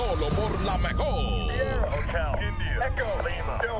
Solo por la mejor.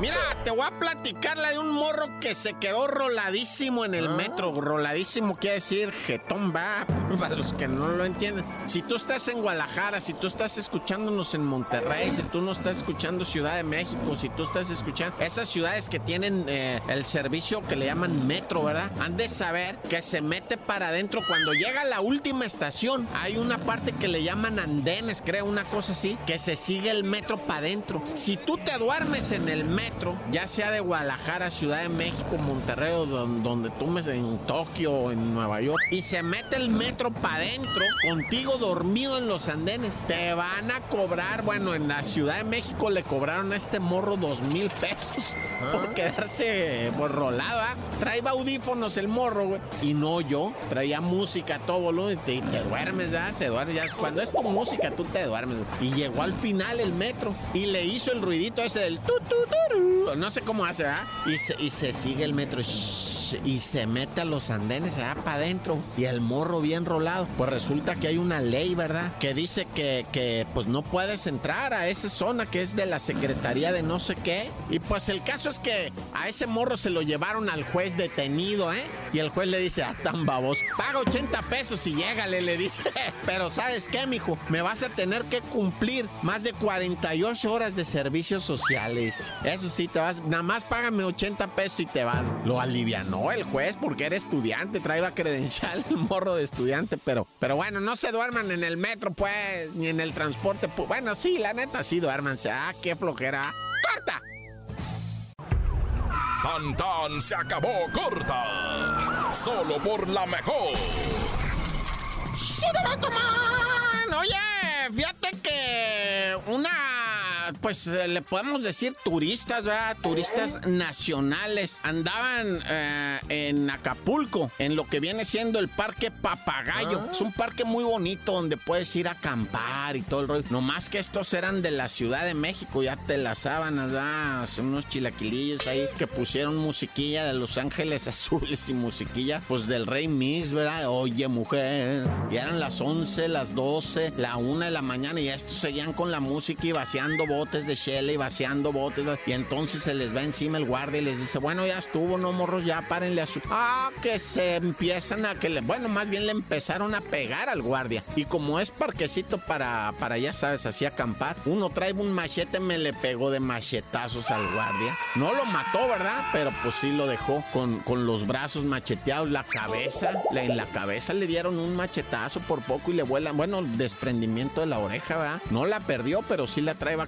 Mira, te voy a platicar la de un morro que se quedó roladísimo en el metro. Roladísimo quiere decir jetón va, para los que no lo entienden. Si tú estás en Guadalajara, si tú estás escuchándonos en Monterrey, si tú no estás escuchando Ciudad de México, si tú estás escuchando esas ciudades que tienen eh, el servicio que le llaman metro, ¿verdad? Han de saber que se mete para adentro cuando llega a la última estación. Hay una parte que le llaman andenes, creo, una cosa así, que se sigue el metro para adentro. Si tú te duermes en el metro, ya sea de Guadalajara, Ciudad de México, Monterrey o don- donde tú me en Tokio o en Nueva York, y se mete el metro para adentro, contigo dormido en los andenes, te van a cobrar, bueno, en la Ciudad de México le cobraron a este morro dos mil pesos por quedarse rolado, ¿ah? Traía audífonos el morro, güey, y no yo, traía música a todo volumen, y te, te duermes, ¿verdad? Te duermes, ya, cuando es tu música, tú te duermes, güey. y llegó al final el metro, y le hizo el ruidito ese del tu, tu, turu. no sé cómo hace, ¿verdad? Y se, y se sigue el metro, shhh, y se mete a los andenes, se va para adentro, y el morro bien rolado. Pues resulta que hay una ley, ¿verdad? Que dice que, que pues no puedes entrar a esa zona que es de la Secretaría de no sé qué. Y pues el caso es que a ese morro se lo llevaron al juez detenido, ¿eh? Y el juez le dice, ah, tan babos, paga 80 pesos y llégale, le dice. Pero ¿sabes qué, mijo? Me vas a tener que cumplir más de 48 horas de servicios sociales. Eso sí, te vas, nada más págame 80 pesos y te vas. Lo alivianó el juez porque era estudiante, traía credencial el morro de estudiante, pero, pero bueno, no se duerman en el metro, pues, ni en el transporte. Bueno, sí, la neta, sí, duérmanse. Ah, qué flojera. ¡Corta! Tan tan se acabó corta. Solo por la mejor. Man, Oye, fíjate que una, pues eh, le podemos decir turistas, ¿verdad? Turistas nacionales andaban eh, en Acapulco, en lo que viene siendo el Parque Papagayo. Es un parque muy bonito donde puedes ir a acampar y todo el rollo. No más que estos eran de la Ciudad de México, ya te las sábanas, ¿verdad? Unos chilaquilillos ahí que pusieron musiquilla de Los Ángeles Azules y musiquilla, pues del Rey Mix, ¿verdad? Oye, mujer. Y eran las 11, las 12, la 1 de la mañana y estos seguían con la música y vaciando botes de chela y vaciando botes. Y entonces se les va encima el guardia y les dice, bueno, ya estuvo, no morros, ya párenle a su... Ah, que se empiezan a que le... Bueno, más bien le empezaron a pegar al guardia. Y como es parquecito para, para ya sabes, así acampar, uno trae un machete, me le pegó de machetazos al guardia. No lo mató, ¿verdad? Pero pues sí lo dejó con, con los brazos macheteados, la cabeza, la- en la cabeza le dieron un machetazo por poco y le vuelan, bueno, desprendimiento de la oreja, ¿verdad? No la perdió, pero sí la traeba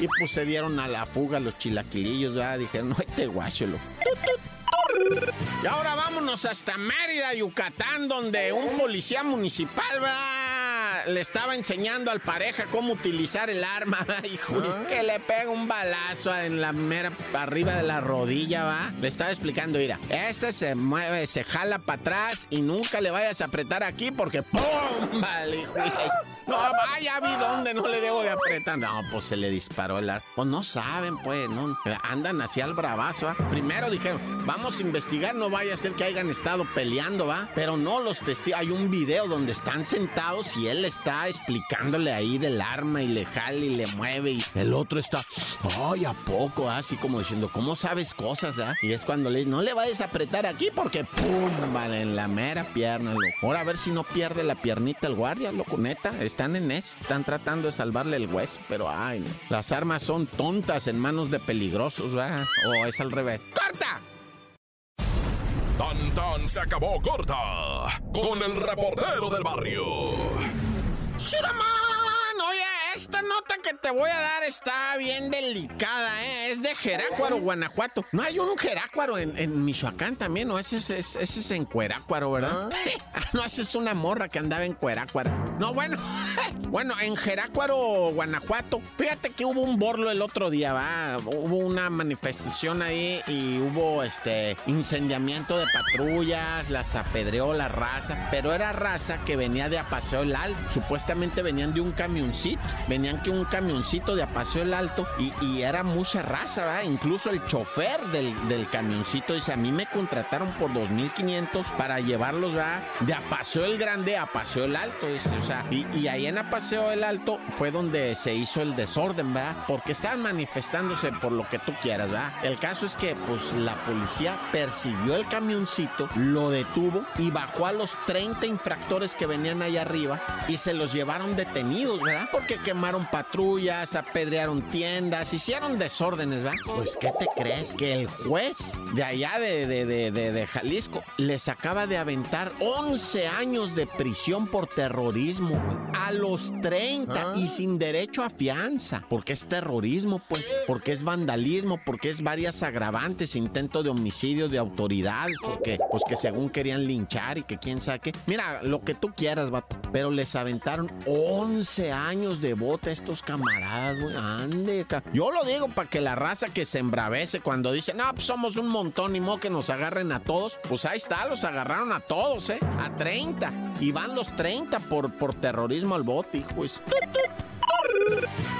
Y pues se dieron a la fuga los chilaquilillos, ¿verdad? Dijeron, no, te guáchelo. Y ahora vámonos hasta Mérida, Yucatán, donde un policía municipal, ¿verdad? Le estaba enseñando al pareja cómo utilizar el arma, ¿verdad? hijo, y que le pega un balazo en la mera arriba de la rodilla, va. Le estaba explicando, mira, este se mueve, se jala para atrás y nunca le vayas a apretar aquí porque ¡pum! Vale, hijo. No, vaya, vi dónde no le debo de apretar. No, pues se le disparó el arma. Pues no saben, pues, no. Andan hacia el bravazo, ¿va? Primero dijeron, vamos a investigar, no vaya a ser que hayan estado peleando, ¿va? Pero no, los testigos, hay un video donde están sentados y él está explicándole ahí del arma y le jala y le mueve y el otro está, ay, ¿a poco? Así como diciendo, ¿cómo sabes cosas, ah? Y es cuando le dice, no le vayas a apretar aquí porque ¡pum! Vale, en la mera pierna. Ahora a ver si no pierde la piernita el guardia, loco, neta. Están en eso, están tratando de salvarle el hueso, pero ay, no. las armas son tontas en manos de peligrosos, ¿verdad? O es al revés. ¡Corta! Tan tan se acabó corta. Con el reportero del barrio. Esta nota que te voy a dar está bien delicada, ¿eh? Es de Jerácuaro, Guanajuato. No hay un Jerácuaro en, Michoacán también, ¿no? Ese, es, ese es en Cuerácuaro, ¿verdad? Ah. no, esa es una morra que andaba en Cuerácuaro. No, bueno, bueno, en Jerácuaro, Guanajuato, fíjate que hubo un borlo el otro día, ¿va? Hubo una manifestación ahí y hubo este incendiamiento de patrullas, las apedreó la raza, pero era raza que venía de Apaseo el Alto. Supuestamente venían de un camioncito, venían que un camioncito de Apaseo el Alto y, era mucha raza, ¿va? Incluso el chofer del, camioncito dice, a mí me contrataron por 2.500 para llevarlos, ¿va? De Apaseo el Grande a Apaseo el Alto, o sea, y, y ahí en Apaseo el Alto fue donde se hizo el desorden, ¿verdad? Porque estaban manifestándose por lo que tú quieras, ¿verdad? El caso es que, pues, la policía persiguió el camioncito, lo detuvo y bajó a los 30 infractores que venían ahí arriba y se los llevaron detenidos, ¿verdad? Porque quemaron patrullas, apedrearon tiendas, hicieron desórdenes, ¿verdad? Pues, ¿qué te crees? Que el juez de allá de, de, de, de Jalisco les acaba de aventar 11 años de prisión por terrorismo, A los 30 ah. y sin derecho a fianza. Porque es terrorismo, pues. Porque es vandalismo, porque es varias agravantes, intento de homicidio de autoridad, porque, pues que según querían linchar y que quién sabe Mira, lo que tú quieras, vato. Pero les aventaron 11 años de bota estos camaradas, güey. Ande, Yo lo digo para que la raza que se embravece cuando dice, no, pues somos un montón y mo que nos agarren a todos. Pues ahí está, los agarraron a todos, ¿eh? A 30. Y van los 30 por, por terrorismo al bote, hijo.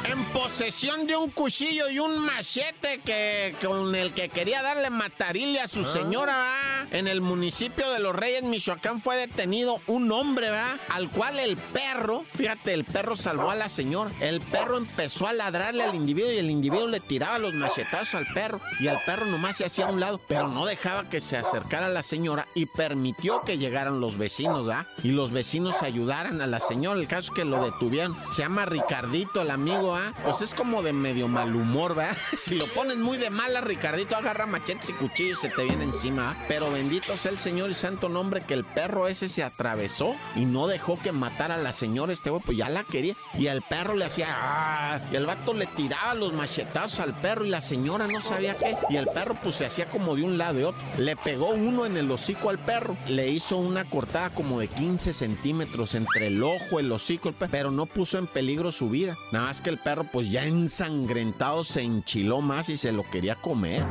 En posesión de un cuchillo y un machete que, con el que quería darle matarile a su ah. señora, En el municipio de Los Reyes, Michoacán, fue detenido un hombre, ¿va? Al cual el perro, fíjate, el perro salvó a la señora. El perro empezó a ladrarle al individuo y el individuo le tiraba los machetazos al perro. Y al perro nomás se hacía a un lado, pero no dejaba que se acercara a la señora y permitió que llegaran los vecinos, ¿va? Y los vecinos ayudaran a la señora. El caso es que lo detuvieron. Se llama Ricardito el amigo, ¿ah? Pues es como de medio mal humor, ¿verdad? Si lo pones muy de mala, Ricardito agarra machetes y cuchillos y se te viene encima, ¿ah? Pero bendito sea el Señor y santo nombre que el perro ese se atravesó y no dejó que matara a la señora este güey, pues ya la quería. Y el perro le hacía, ¡ah! Y el vato le tiraba los machetazos al perro y la señora no sabía qué. Y el perro pues se hacía como de un lado de otro. Le pegó uno en el hocico al perro, le hizo una cortada como de 15 centímetros entre el ojo, el hocico, el perro, pero no puso en peligro su vida. Nada más que el perro, pues ya ensangrentado, se enchiló más y se lo quería comer.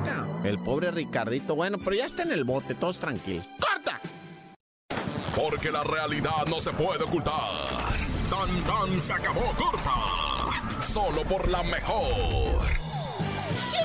El pobre Ricardito, bueno, pero ya está en el bote, todos tranquilos. ¡Corta! Porque la realidad no se puede ocultar. Tan tan se acabó corta. Solo por la mejor. Oye,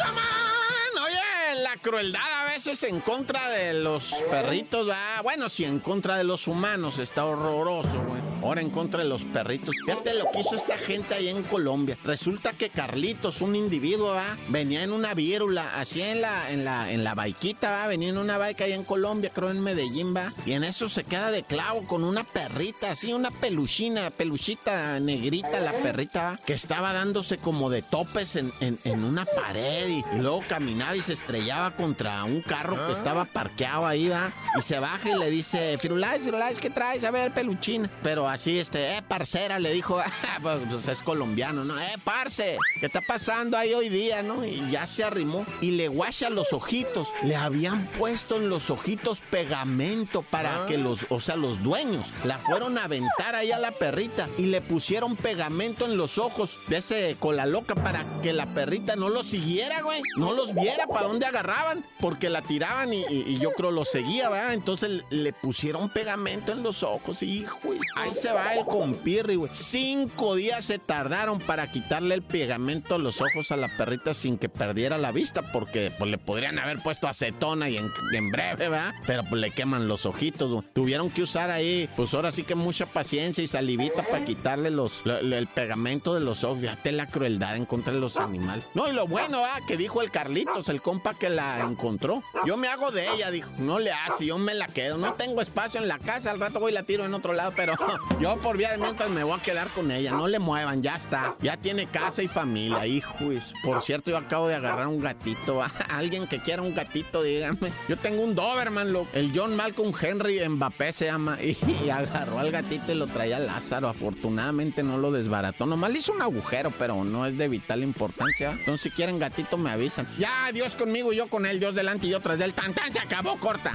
la crueldad a veces en contra de los perritos, va. Bueno, si en contra de los humanos está horroroso, güey ahora en contra de los perritos. Fíjate lo que hizo esta gente ahí en Colombia. Resulta que Carlitos, un individuo, ¿va? venía en una vírula, así en la, en la, en la baiquita, ¿va? venía en una baica ahí en Colombia, creo en Medellín, va. Y en eso se queda de clavo con una perrita, así, una peluchina, peluchita negrita, la perrita, ¿va? que estaba dándose como de topes en, en, una pared y, luego caminaba y se estrellaba contra un carro que estaba parqueado ahí, va. Y se baja y le dice, Firulais, Firulais, ¿qué traes? A ver, peluchina. Pero así, este, eh, parcera, le dijo, pues, pues, es colombiano, ¿no? Eh, parce, ¿qué está pasando ahí hoy día, no? Y ya se arrimó y le guacha los ojitos. Le habían puesto en los ojitos pegamento para que ah. los, o sea, los dueños la fueron a aventar ahí a la perrita y le pusieron pegamento en los ojos de ese cola loca para que la perrita no los siguiera, güey. No los viera para dónde agarraban, porque la tiraban y, yo creo lo seguía, ¿verdad? Entonces le pusieron pegamento en los ojos, hijo. Ahí se va el compirri, güey. Cinco días se tardaron para quitarle el pegamento a los ojos a la perrita sin que perdiera la vista, porque pues le podrían haber puesto acetona y en, breve, ¿verdad? Pero pues le queman los ojitos, güey. Tuvieron que usar ahí, pues ahora sí que mucha paciencia y salivita para quitarle los, el pegamento de los ojos. Fíjate la crueldad en contra de los animales. No, y lo bueno, ¿ah? Que dijo el Carlitos, el compa que la encontró. Yo me hago de ella, dijo. No le hace, yo me la quedo. No tengo espacio en la casa, al rato voy y la tiro en otro lado, pero yo por vía de mientras me voy a quedar con ella. No le muevan, ya está. Ya tiene casa y familia, hijo. Por cierto, yo acabo de agarrar un gatito. Alguien que quiera un gatito, dígame. Yo tengo un Doberman, lo, el John Malcolm Henry Mbappé se llama. Y, agarró al gatito y lo traía Lázaro. Afortunadamente no lo desbarató. Nomás le hizo un agujero, pero no es de vital importancia. Entonces, si quieren gatito, me avisan. Ya, Dios conmigo, yo con él, Dios delante y yo tras del tan tan se acabó, corta.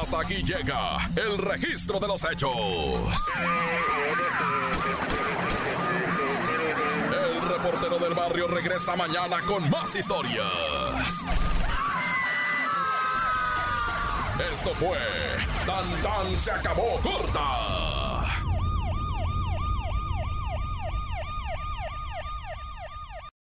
Hasta aquí llega el registro de los hechos. El reportero del barrio regresa mañana con más historias. Esto fue Tan Tan se acabó corta